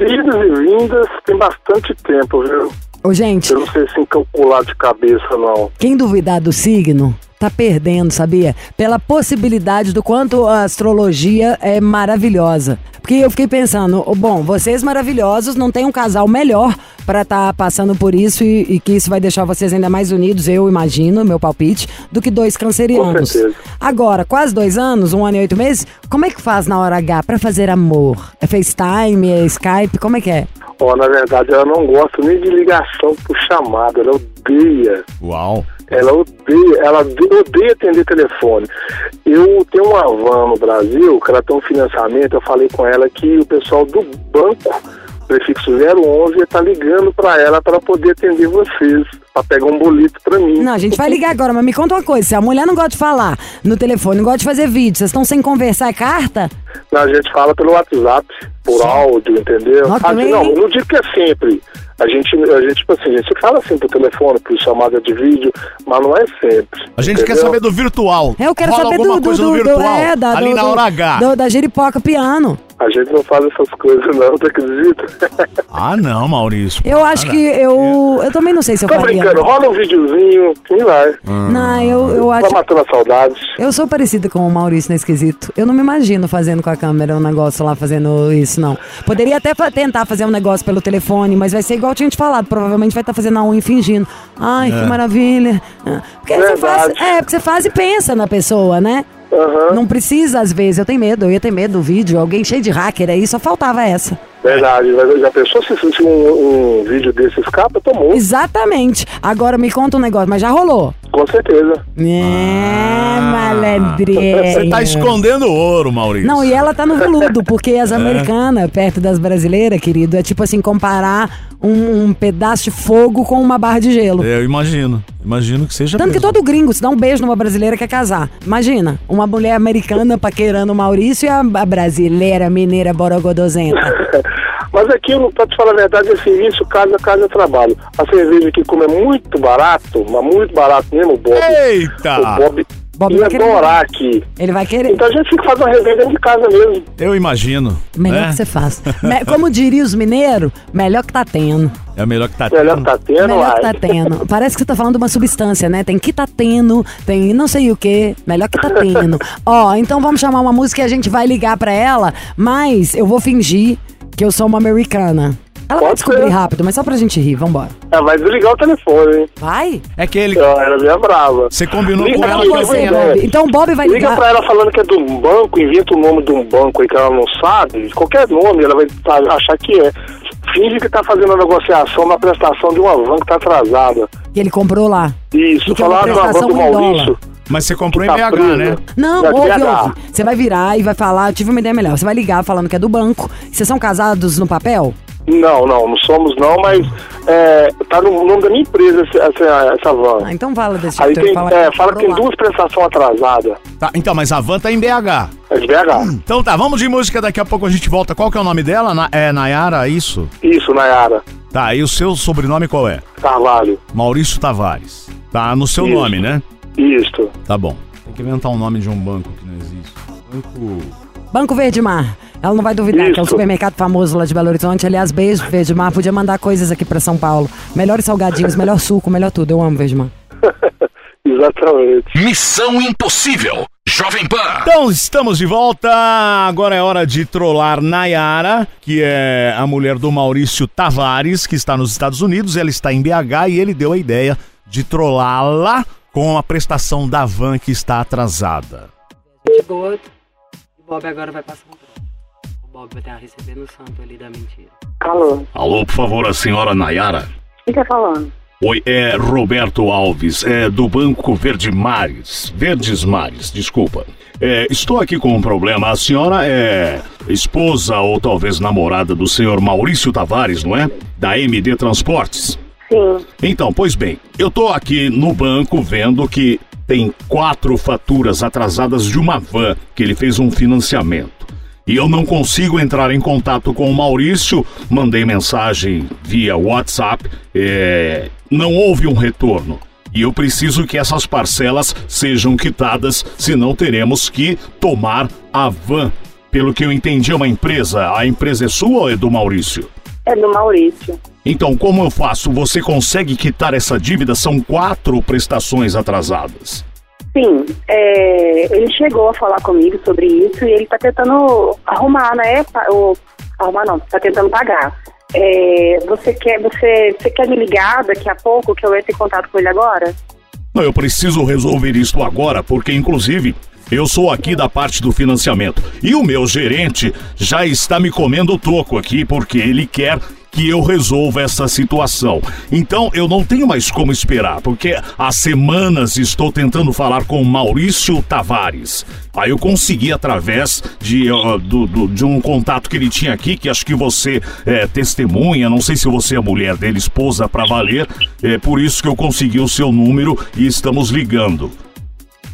Speaker 9: idas e vindas, tem bastante tempo, viu?
Speaker 4: Ô, gente,
Speaker 9: Eu não sei se calcular de cabeça, não.
Speaker 4: quem duvidar do signo tá perdendo, sabia? Pela possibilidade do quanto a astrologia é maravilhosa. Porque eu fiquei pensando, oh, bom, vocês maravilhosos não tem um casal melhor pra estar passando por isso e, e que isso vai deixar vocês ainda mais unidos, eu imagino, meu palpite, do que dois cancerianos.
Speaker 9: Com certeza.
Speaker 4: Agora, quase dois anos, um ano e oito meses, como é que faz na hora H pra fazer amor? É FaceTime, é Skype, como é que é?
Speaker 9: Ó, na verdade, ela não gosta nem de ligação por chamada, ela odeia.
Speaker 2: Uau.
Speaker 9: Ela odeia, ela ode- odeia atender telefone. Eu tenho uma van no Brasil, que ela tem um financiamento, eu falei com ela que o pessoal do banco, prefixo 011, está ligando para ela para poder atender vocês, para pegar um boleto para mim.
Speaker 4: Não, a gente vai ligar agora, mas me conta uma coisa: se a mulher não gosta de falar no telefone, não gosta de fazer vídeo, vocês estão sem conversar, é carta?
Speaker 9: Não, a gente fala pelo WhatsApp, por áudio, entendeu?
Speaker 4: Ó,
Speaker 9: Ah, não, não digo que é sempre. A gente, a gente, tipo assim, a gente fala assim por telefone, por chamada de vídeo, mas não é sempre.
Speaker 2: A gente quer
Speaker 9: entendeu?
Speaker 2: saber do virtual.
Speaker 4: É, Eu quero
Speaker 2: Rola
Speaker 4: saber
Speaker 2: alguma
Speaker 4: do, do,
Speaker 2: coisa
Speaker 4: do,
Speaker 2: do
Speaker 4: do-
Speaker 2: virtual.
Speaker 4: é, da,
Speaker 2: ali
Speaker 4: do,
Speaker 2: na
Speaker 4: do-
Speaker 2: hora H.
Speaker 4: do- da Jeripoca Piano.
Speaker 9: A gente não faz essas coisas não, tu acredita? *laughs*
Speaker 2: Ah, não, Maurício.
Speaker 4: Eu acho que eu. Eu também não sei se eu
Speaker 9: Tô
Speaker 4: faria.
Speaker 9: brincando, rola um videozinho e vai.
Speaker 4: Não, eu, eu
Speaker 9: Vai
Speaker 4: acho.
Speaker 9: matando a saudade.
Speaker 4: Eu sou parecida com o Maurício nesse quesito. Eu não me imagino fazendo com a câmera um negócio lá, fazendo isso, não. Poderia até tentar fazer um negócio pelo telefone, mas vai ser igual tinha te falado. Provavelmente vai estar fazendo a unha fingindo. Ai, que maravilha. Porque você faz. É, porque você faz e pensa na pessoa, né?
Speaker 9: Aham,
Speaker 4: Não precisa, às vezes. Eu tenho medo, eu ia ter medo do vídeo. Alguém cheio de hacker aí, só faltava essa.
Speaker 9: verdade. Mas Já pensou se, se um, um vídeo desse escapa? Tomou,
Speaker 4: Exatamente. Agora me conta um negócio, mas já rolou.
Speaker 9: com certeza.
Speaker 4: É, malandrinha.
Speaker 2: Ah. Você tá escondendo ouro, Maurício.
Speaker 4: Não, e ela tá no veludo, porque as americanas, perto das brasileiras, querido, é tipo assim, comparar um, um pedaço de fogo com uma barra de gelo.
Speaker 2: Eu imagino. Imagino que seja.
Speaker 4: Tanto que
Speaker 2: mesmo.
Speaker 4: todo gringo se dá um beijo numa brasileira quer casar. Imagina, uma mulher americana paquerando o Maurício e a, a brasileira mineira borogodozenta. *laughs*
Speaker 9: Mas aqui, eu não- pra te falar a verdade, é serviço, casa, casa, trabalho. A cerveja aqui, como é muito barato, mas muito barato mesmo, o Bob.
Speaker 2: Eita!
Speaker 9: O Bob
Speaker 4: Bob
Speaker 9: ia
Speaker 4: vai querer.
Speaker 9: adorar aqui.
Speaker 4: Ele vai querer.
Speaker 9: Então a gente fica fazendo uma resenha dentro de casa mesmo.
Speaker 1: Eu imagino.
Speaker 4: Melhor
Speaker 1: né?
Speaker 4: que você faça. *laughs* Como diria os mineiros, melhor que tá tendo.
Speaker 1: É o melhor que tá
Speaker 9: Melhor que tá tendo,
Speaker 4: melhor que tá tendo. Parece que você tá falando de uma substância, né? Tem que tá tendo, tem não sei o que, melhor que tá tendo. *laughs* Ó, então vamos chamar uma música e a gente vai ligar pra ela, mas eu vou fingir que eu sou uma americana. Ela vai
Speaker 9: Pode
Speaker 4: descobrir
Speaker 9: ser.
Speaker 4: rápido, mas só pra gente rir, vambora.
Speaker 9: Ela vai desligar o telefone, hein?
Speaker 4: Vai?
Speaker 1: É que ele.
Speaker 9: Ela era bem brava.
Speaker 1: Você combinou
Speaker 9: Liga
Speaker 1: com ela pra
Speaker 4: Você,
Speaker 9: liga,
Speaker 4: Bob. Então o Bob vai
Speaker 9: Liga
Speaker 4: ligar.
Speaker 9: pra ela falando que é de um banco, inventa o nome de um banco aí que ela não sabe, qualquer nome, ela vai tá- achar que é. Finge que tá fazendo a negociação na prestação de uma van que tá atrasada.
Speaker 4: Que ele comprou lá.
Speaker 9: Isso,
Speaker 4: E que uma
Speaker 9: falar na van do
Speaker 4: em
Speaker 9: Maurício.
Speaker 1: Mas você comprou em
Speaker 9: Tá
Speaker 1: BH,
Speaker 9: preso.
Speaker 1: né?
Speaker 4: Não,
Speaker 9: Vai
Speaker 4: ouve, ouve. Você vai virar e vai falar, eu tive uma ideia melhor. Você vai ligar falando que é do banco. Vocês são casados no papel?
Speaker 9: Não, não, não somos não, mas é, tá no nome da minha empresa essa, essa, essa van.
Speaker 4: Ah, então fala desse
Speaker 9: Aí
Speaker 4: jeito.
Speaker 9: tem,
Speaker 4: fala
Speaker 9: é,
Speaker 4: que
Speaker 9: fala que tem duas prestações atrasadas.
Speaker 1: Tá, então, mas a van tá em BH.
Speaker 9: É de BH.
Speaker 1: Então tá, vamos de música, daqui a pouco a gente volta. Qual que é o nome dela? Na- é Nayara, isso?
Speaker 9: Isso, Nayara.
Speaker 1: Tá, e o seu sobrenome qual é?
Speaker 9: Carvalho.
Speaker 1: Maurício Tavares. Tá no seu
Speaker 9: Isso.
Speaker 1: nome, né?
Speaker 9: Isso.
Speaker 1: Tá bom. Tem que inventar um nome de um banco que não existe. Banco.
Speaker 4: Banco Verde Mar. Ela não vai duvidar, que é um
Speaker 9: Isso.
Speaker 4: supermercado famoso lá de Belo Horizonte. Aliás, beijo, Verde Mar. Podia mandar coisas aqui pra São Paulo. Melhores salgadinhos, melhor suco, melhor tudo. Eu amo Verde Mar. *laughs*
Speaker 9: Exatamente.
Speaker 2: Missão Impossível. Jovem Pan.
Speaker 1: Então, estamos de volta. Agora é hora de trollar Nayara, que é a mulher do Maurício Tavares, que está nos Estados Unidos. Ela está em BH e ele deu a ideia de trollá-la com a prestação da van que está atrasada.
Speaker 4: Chegou. O Bob agora vai passar um troço. O Bob vai estar recebendo o santo ali da mentira.
Speaker 10: Alô,
Speaker 2: Alô, por favor, a senhora Nayara.
Speaker 10: quem tá falando?
Speaker 2: Oi, é Roberto Alves, é do Banco Verde Mares. Verdes Mares, desculpa. É, estou aqui com um problema. A senhora é esposa ou talvez namorada do senhor Maurício Tavares, não é? Da MD Transportes.
Speaker 10: Sim,
Speaker 2: Então, pois bem, eu tô aqui no banco vendo que tem quatro faturas atrasadas de uma van que ele fez um financiamento. E eu não consigo entrar em contato com o Maurício, mandei mensagem via WhatsApp, é, não houve um retorno. E eu preciso que essas parcelas sejam quitadas, senão teremos que tomar a van. Pelo que eu entendi, é uma empresa. A empresa é sua ou é do Maurício?
Speaker 10: É do Maurício.
Speaker 2: Então, como eu faço? Você consegue quitar essa dívida? São quatro prestações atrasadas.
Speaker 10: Sim, é, ele chegou a falar comigo sobre isso e ele tá tentando arrumar, né? Pa- O, arrumar não, tá tentando pagar. É, você, quer, você, você quer me ligar daqui a pouco que eu entro em contato com ele agora?
Speaker 2: Não, eu preciso resolver isto agora, porque inclusive eu sou aqui da parte do financiamento. E o meu gerente já está me comendo o toco aqui porque ele quer que eu resolva essa situação. Então eu não tenho mais como esperar, porque há semanas estou tentando falar com o Maurício Tavares. Aí eu consegui através de, ó, do- do- de um contato que ele tinha aqui, que acho que você é testemunha, não sei se você é mulher dele, esposa pra valer, é por isso que eu consegui o seu número e estamos ligando.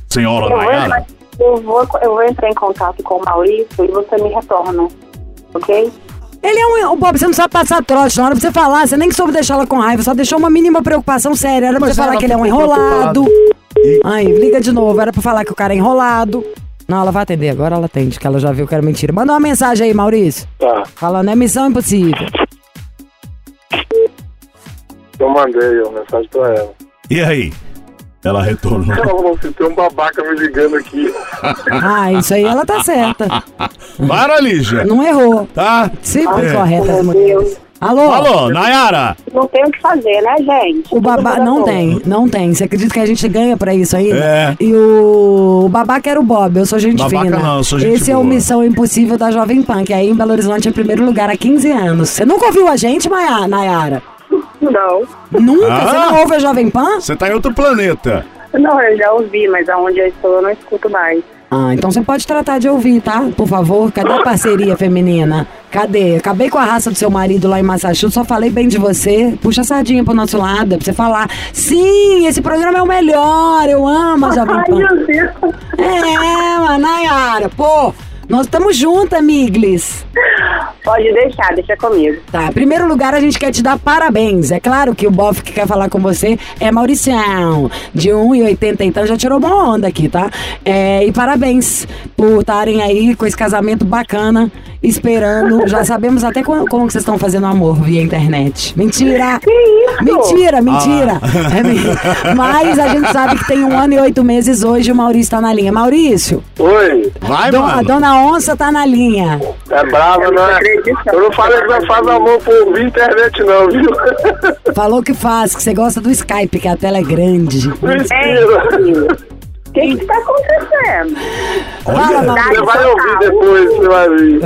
Speaker 2: Senhora
Speaker 10: Eu vou,
Speaker 2: Nayara?
Speaker 10: eu, vou, eu vou entrar em contato com o Maurício e você me retorna, ok?
Speaker 4: Ele é um. O Bob, você não sabe passar trote. Na hora pra você falar, você nem soube deixar ela com raiva, só deixou uma mínima preocupação séria. Era pra
Speaker 1: Mas
Speaker 4: você falar que ele é um enrolado.
Speaker 1: E-
Speaker 4: Aí, liga de novo. Era pra falar que o cara é enrolado. Não, ela vai atender, agora ela atende, que ela já viu que era mentira. Manda uma mensagem aí, Maurício.
Speaker 9: Tá.
Speaker 4: Falando, é missão impossível.
Speaker 9: Eu mandei a mensagem pra ela.
Speaker 1: E aí? Ela retornou.
Speaker 9: Ela falou assim, tem um babaca me ligando aqui. *laughs*
Speaker 4: Ah, isso aí ela tá certa.
Speaker 1: Para, Lígia.
Speaker 4: Não errou.
Speaker 1: Tá?
Speaker 4: Sempre
Speaker 1: É.
Speaker 4: correta as
Speaker 10: Meu
Speaker 4: mulheres.
Speaker 10: Deus,
Speaker 4: Alô?
Speaker 1: Alô, Nayara.
Speaker 10: não tem o que fazer, né, gente?
Speaker 4: O babá não
Speaker 10: bom.
Speaker 4: tem, não tem. Você acredita que a gente ganha pra isso ainda?
Speaker 1: É.
Speaker 4: E o, o babaca era o Bob, eu sou gente
Speaker 1: Babaca
Speaker 4: fina.
Speaker 1: não, eu sou gente
Speaker 4: Esse é o
Speaker 1: boa.
Speaker 4: Missão Impossível da Jovem Pan, que aí em Belo Horizonte é em primeiro lugar há 15 anos. Você nunca ouviu a gente, Maia- Nayara?
Speaker 10: Não,
Speaker 4: Nunca?
Speaker 1: Ah.
Speaker 4: Você não ouve a Jovem Pan?
Speaker 1: Você tá em outro planeta.
Speaker 10: não, eu já ouvi, mas aonde eu estou eu não escuto mais.
Speaker 4: Ah, então você pode tratar de ouvir, tá? Por favor, cadê a parceria feminina? Cadê? Acabei com a raça do seu marido lá em Massachusetts, só falei bem de você. Puxa a sardinha pro nosso lado, pra você falar. Sim, esse programa é o melhor, eu amo a Jovem
Speaker 10: Ai,
Speaker 4: Pan.
Speaker 10: meu Deus.
Speaker 4: É, mas Nayara, pô, nós estamos juntas, Miglis.
Speaker 10: Pode deixar, deixa comigo.
Speaker 4: Tá, em primeiro lugar, a gente quer te dar parabéns. É claro que o Boff que quer falar com você é Mauricião, de 1,80, então já tirou boa onda aqui, tá? É, e parabéns por estarem aí com esse casamento bacana, esperando. Já sabemos até como, como que vocês estão fazendo amor via internet. Mentira!
Speaker 10: Que
Speaker 4: Mentira, mentira. *laughs* É me- Mas a gente sabe que tem um ano e oito meses hoje o Maurício tá na linha. Maurício,
Speaker 9: Oi.
Speaker 2: Vai,
Speaker 4: Dona- a
Speaker 2: mano.
Speaker 4: dona Onça tá na linha.
Speaker 9: É brava,
Speaker 10: não
Speaker 9: né? Eu não falei que vai fazer amor por internet, não, viu?
Speaker 4: Falou que faz, que você gosta do Skype, que a tela é grande. *laughs*
Speaker 9: Mentira.
Speaker 10: O que que tá acontecendo?
Speaker 4: Fala,
Speaker 9: Você
Speaker 4: Maurício.
Speaker 9: vai ouvir depois, você vai ver.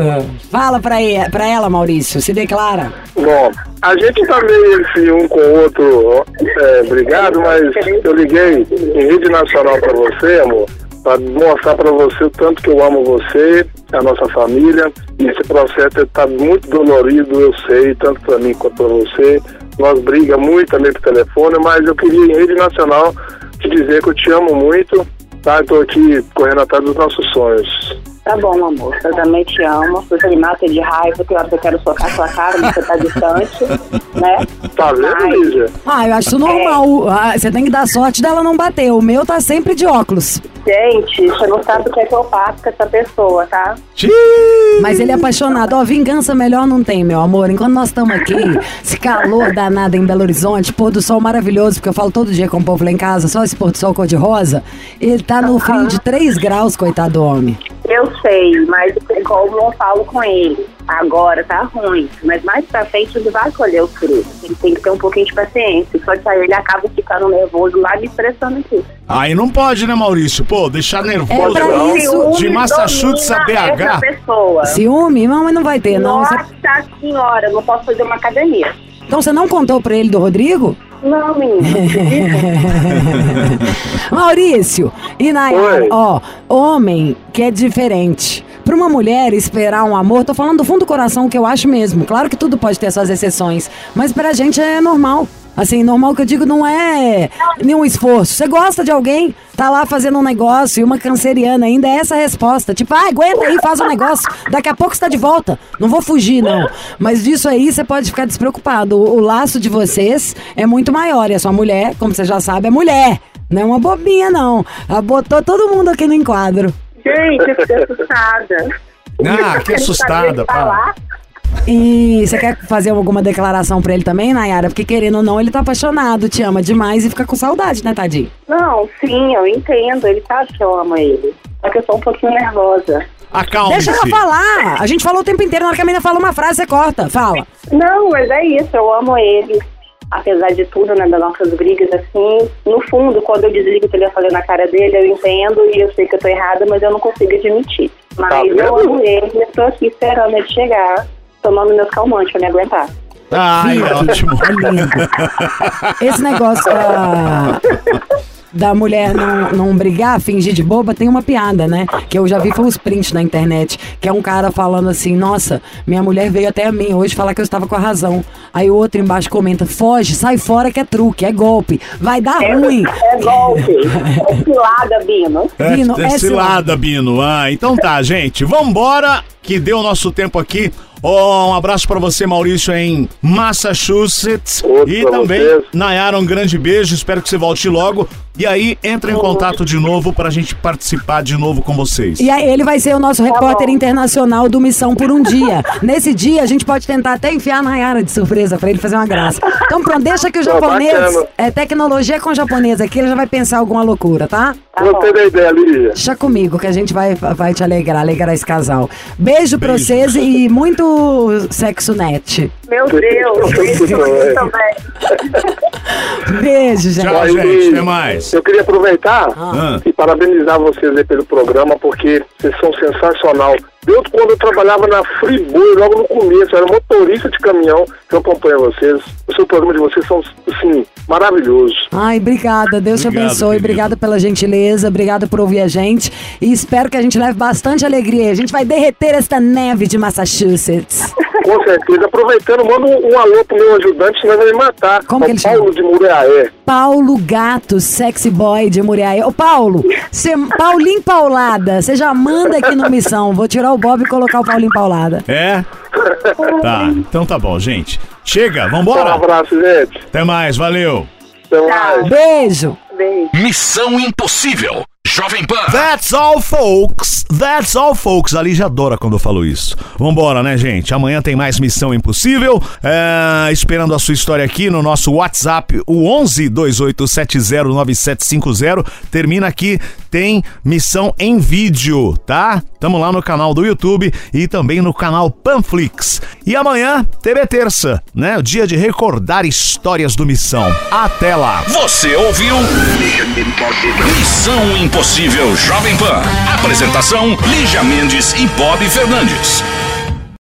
Speaker 4: Fala pra, e- pra ela, Maurício. Se declara.
Speaker 9: Bom, a gente tá meio assim, um com o outro é, brigado, mas eu liguei em rede nacional pra você, amor, pra mostrar pra você o tanto que eu amo você, a nossa família. E esse processo tá muito dolorido, eu sei, tanto pra mim quanto pra você. Nós briga muito também por telefone, mas eu queria em rede nacional te dizer que eu te amo muito, tá? Eu tô aqui correndo atrás dos nossos sonhos.
Speaker 10: Tá bom, amor. Eu também te amo. Você me mata de raiva, tem hora que eu quero socar sua cara, mas você tá distante, *laughs* né?
Speaker 9: Tá vendo. Lígia?
Speaker 4: Ah, eu acho isso normal. Ah, Você tem que dar sorte dela não bater. O meu tá sempre de óculos.
Speaker 10: Gente, você não sabe o que é que eu faço com essa pessoa, tá?
Speaker 4: Mas ele é apaixonado. Ó, vingança melhor não tem, meu amor. Enquanto nós estamos aqui, esse calor danado em Belo Horizonte, pôr do sol maravilhoso, porque eu falo todo dia com o povo lá em casa, só esse pôr do sol cor-de-rosa. Ele tá no frio de 3 graus, coitado do homem.
Speaker 10: Eu sei, mas como eu falo com ele, agora tá ruim. Mas mais pra frente ele vai colher os frutos. Ele tem que ter um pouquinho de paciência. Só que aí ele acaba ficando nervoso lá me estressando aqui.
Speaker 2: Aí não pode, né, Maurício? Pô, deixar
Speaker 4: É
Speaker 2: nervoso. não.
Speaker 4: isso.
Speaker 2: De Massachusetts a BH.
Speaker 4: Ciúme? Não, mas não vai ter, não. Você-
Speaker 10: Nossa senhora, eu não posso fazer uma academia.
Speaker 4: Então você não contou pra ele do Rodrigo?
Speaker 10: Não, menina. *laughs*
Speaker 4: Maurício e Nayara, ó, homem que é diferente. Pra uma mulher esperar um amor, tô falando do fundo do coração que eu acho mesmo. Claro que tudo pode ter suas exceções, mas pra gente é normal. Assim, normal que eu digo não é nenhum esforço. Você gosta de alguém, tá lá fazendo um negócio e uma canceriana ainda é essa a resposta. Tipo, ah, aguenta aí, faz o negócio. Daqui a pouco você tá de volta. Não vou fugir, não. Mas disso aí você pode ficar despreocupado. O, o laço de vocês é muito maior. E a sua mulher, como você já sabe, é mulher. Não é uma bobinha, não. Ela botou todo mundo aqui no enquadro.
Speaker 10: Gente, eu fiquei assustada.
Speaker 2: Ah, que assustada, pá.
Speaker 4: E você quer fazer alguma declaração pra ele também, Nayara? Porque querendo ou não, ele tá apaixonado, te ama demais e fica com saudade, né, tadinho?
Speaker 10: Não, sim, eu entendo. Ele sabe que eu amo ele. Só que eu sou um pouquinho nervosa.
Speaker 2: Acalme-se.
Speaker 4: Deixa ela falar! A gente falou o tempo inteiro, na hora que a menina fala uma frase, você corta. Fala.
Speaker 10: Não, mas é isso, eu amo ele. Apesar de tudo, né, das nossas brigas, assim, no fundo, quando eu desligo o telefone na cara dele, eu entendo e eu sei que eu tô errada, mas eu não consigo admitir. Mas
Speaker 9: Tá
Speaker 10: eu amo ele, eu tô aqui esperando ele chegar, tomando meus calmantes pra me aguentar.
Speaker 2: Ai, ótimo.
Speaker 4: É. *laughs* Esse negócio da, *laughs* da mulher não, não brigar, fingir de boba, tem uma piada, né? Que eu já vi foi os prints na internet. Que é um cara falando assim: Nossa, minha mulher veio até a mim hoje falar que eu estava com a razão. Aí o outro embaixo comenta: Foge, sai fora que é truque, é golpe. Vai dar ruim.
Speaker 10: É golpe, *laughs* é cilada, Bino.
Speaker 2: É,
Speaker 4: Bino,
Speaker 2: é
Speaker 4: é
Speaker 2: cilada, Bino. Ah, então tá, gente. Vambora, que deu o nosso tempo aqui. Ó, um abraço pra você, Maurício, em Massachusetts.
Speaker 9: Outro
Speaker 2: e também,
Speaker 9: vocês.
Speaker 2: Nayara, um grande beijo. Espero que você volte logo. E aí, entra em contato de novo pra gente participar de novo com vocês.
Speaker 4: E aí ele vai ser o nosso repórter internacional do Missão por um dia. Nesse dia a gente pode tentar até enfiar na Yara de surpresa pra ele fazer uma graça. Então pronto, deixa que o
Speaker 9: Pô,
Speaker 4: japonês é tecnologia com japonês aqui, ele já vai pensar alguma loucura, tá?
Speaker 10: Tá.
Speaker 9: Gostei da ideia, Lígia.
Speaker 4: Deixa comigo que a gente vai, vai te alegrar, alegrar esse casal. Beijo, pra vocês e muito sexo net.
Speaker 10: Meu Deus, *laughs* isso também.
Speaker 4: Beijo, gente.
Speaker 2: Tchau, gente. Até mais.
Speaker 9: Eu queria aproveitar
Speaker 2: Ah.
Speaker 9: e parabenizar vocês aí pelo programa, porque vocês são sensacional. Desde quando eu trabalhava na Friboi, logo no começo, eu era motorista de caminhão, que eu acompanho vocês. O seu programa de vocês são, assim, maravilhosos.
Speaker 4: Ai, obrigada. Deus te
Speaker 2: Obrigado,
Speaker 4: abençoe.
Speaker 2: querido.
Speaker 4: Obrigada pela gentileza. Obrigada por ouvir a gente. E espero que a gente leve bastante alegria. A gente vai derreter esta neve de Massachusetts.
Speaker 9: Com certeza. Aproveitando, manda um, um alô pro meu ajudante, senão vai me matar.
Speaker 4: Como
Speaker 9: É
Speaker 4: que
Speaker 9: o
Speaker 4: ele
Speaker 9: Paulo
Speaker 4: chama?
Speaker 9: de Muriaé.
Speaker 4: Paulo Gato, sexy boy de Muriaé. Ô, Paulo, cê, Paulinho Paulada, você já manda aqui no Missão. Vou tirar o Bob e colocar o Paulinho Paulada.
Speaker 2: É? Tá, então tá bom, gente. Chega,
Speaker 9: Um
Speaker 2: vambora?
Speaker 9: abraço, gente.
Speaker 2: Até mais, valeu.
Speaker 9: Até mais.
Speaker 4: Beijo.
Speaker 10: Beijo.
Speaker 1: Missão Impossível. Jovem Pan.
Speaker 2: That's all, folks. That's all, folks. A Lígia adora quando eu falo isso. Vambora, né, gente? Amanhã tem mais Missão Impossível. É, esperando a sua história aqui no nosso WhatsApp, o 11 28709750. Termina aqui, tem missão em vídeo, tá? Tamo lá no canal do YouTube e também no canal Panflix. E amanhã, TV Terça, né? O dia de recordar histórias do Missão. Até lá.
Speaker 1: Você ouviu? Missão Impossível Jovem Pan. Apresentação: Lígia Mendes e Bob Fernandes.